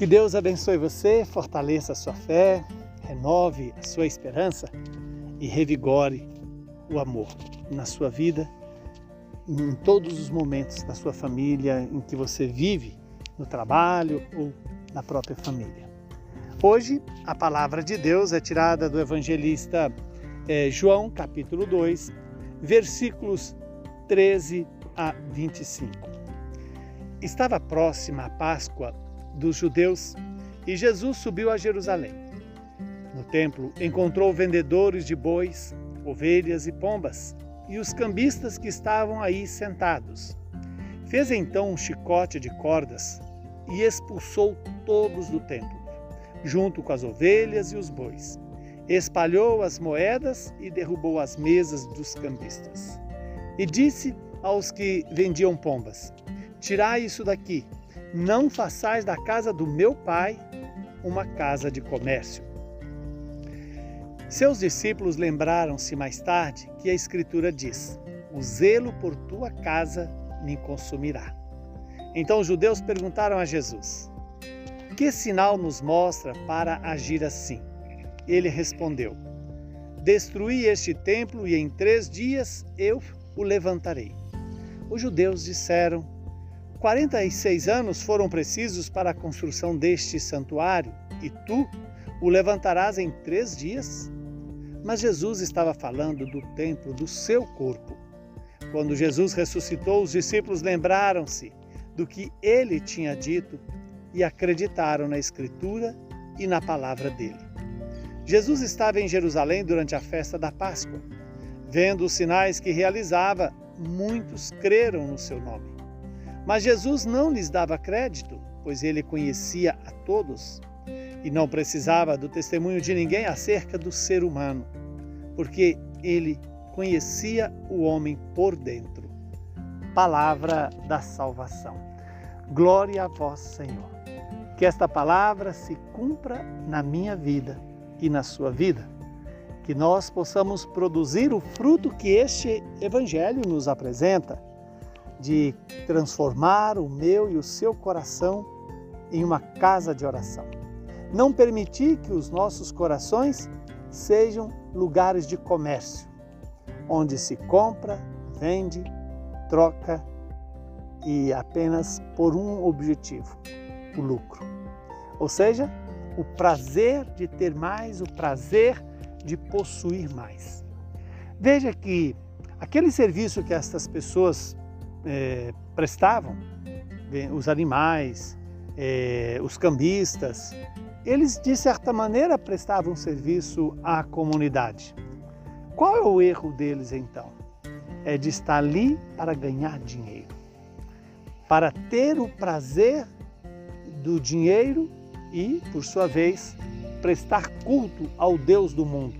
Que Deus abençoe você, fortaleça a sua fé, renove a sua esperança e revigore o amor na sua vida, em todos os momentos da sua família em que você vive, no trabalho ou na própria família. Hoje, a palavra de Deus é tirada do evangelista é, João, capítulo 2, versículos 13 a 25. Estava próxima a Páscoa dos judeus e Jesus subiu a Jerusalém. No templo, encontrou vendedores de bois, ovelhas e pombas e os cambistas que estavam aí sentados. Fez então um chicote de cordas e expulsou todos do templo, junto com as ovelhas e os bois. Espalhou as moedas e derrubou as mesas dos cambistas. E disse aos que vendiam pombas: Tirai isso daqui, não façais da casa do meu pai uma casa de comércio. Seus discípulos lembraram-se mais tarde que a Escritura diz: O zelo por tua casa me consumirá. Então os judeus perguntaram a Jesus: Que sinal nos mostra para agir assim? Ele respondeu: Destruí este templo e em três dias eu o levantarei. Os judeus disseram: 46 anos foram precisos para a construção deste santuário e tu o levantarás em três dias? Mas Jesus estava falando do templo do seu corpo. Quando Jesus ressuscitou, os discípulos lembraram-se do que ele tinha dito e acreditaram na Escritura e na palavra dele. Jesus estava em Jerusalém durante a festa da Páscoa. Vendo os sinais que realizava, muitos creram no seu nome. Mas Jesus não lhes dava crédito, pois ele conhecia a todos e não precisava do testemunho de ninguém acerca do ser humano, porque ele conhecia o homem por dentro. Palavra da salvação. Glória a vós, Senhor. Que esta palavra se cumpra na minha vida e na sua vida. Que nós possamos produzir o fruto que este Evangelho nos apresenta, de transformar o meu e o seu coração em uma casa de oração. Não permitir que os nossos corações sejam lugares de comércio, onde se compra, vende, troca e apenas por um objetivo: o lucro. Ou seja, o prazer de ter mais, o prazer de possuir mais. Veja que aquele serviço que estas pessoas é, prestavam, os animais, é, os cambistas, eles de certa maneira prestavam serviço à comunidade. Qual é o erro deles então? É de estar ali para ganhar dinheiro para ter o prazer do dinheiro e, por sua vez, prestar culto ao Deus do mundo,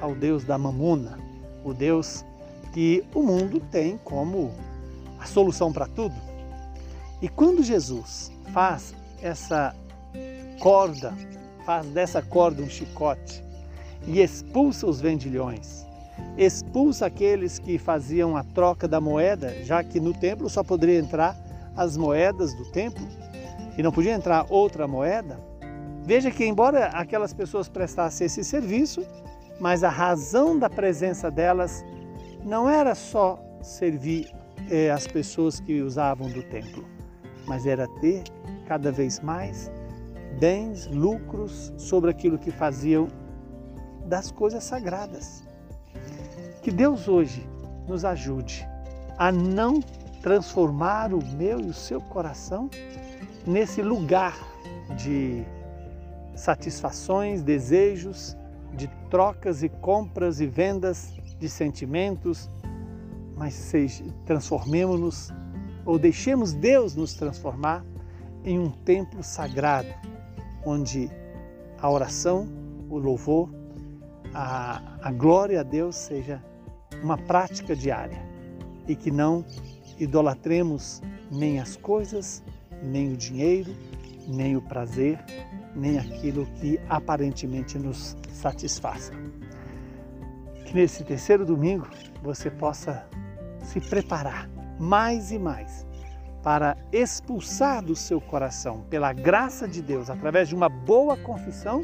ao Deus da mamona, o Deus que o mundo tem como a solução para tudo. E quando Jesus faz essa corda, faz dessa corda um chicote e expulsa os vendilhões, expulsa aqueles que faziam a troca da moeda, já que no templo só poderia entrar as moedas do templo e não podia entrar outra moeda, veja que, embora aquelas pessoas prestassem esse serviço, mas a razão da presença delas não era só servir eh, as pessoas que usavam do templo, mas era ter cada vez mais bens, lucros sobre aquilo que faziam das coisas sagradas. Que Deus hoje nos ajude a não transformar o meu e o seu coração nesse lugar de satisfações, desejos, de trocas e compras e vendas de sentimentos, mas transformemos-nos ou deixemos Deus nos transformar em um templo sagrado, onde a oração, o louvor, a, a glória a Deus seja uma prática diária e que não idolatremos nem as coisas, nem o dinheiro, nem o prazer, nem aquilo que aparentemente nos satisfaça. Que nesse terceiro domingo você possa se preparar mais e mais para expulsar do seu coração, pela graça de Deus, através de uma boa confissão,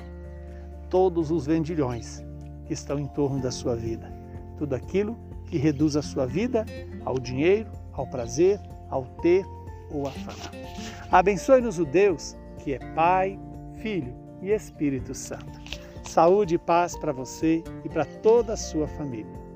todos os vendilhões que estão em torno da sua vida. Tudo aquilo que reduz a sua vida ao dinheiro, ao prazer, ao ter ou à fama. Abençoe-nos o Deus que é Pai, Filho e Espírito Santo. Saúde e paz para você e para toda a sua família.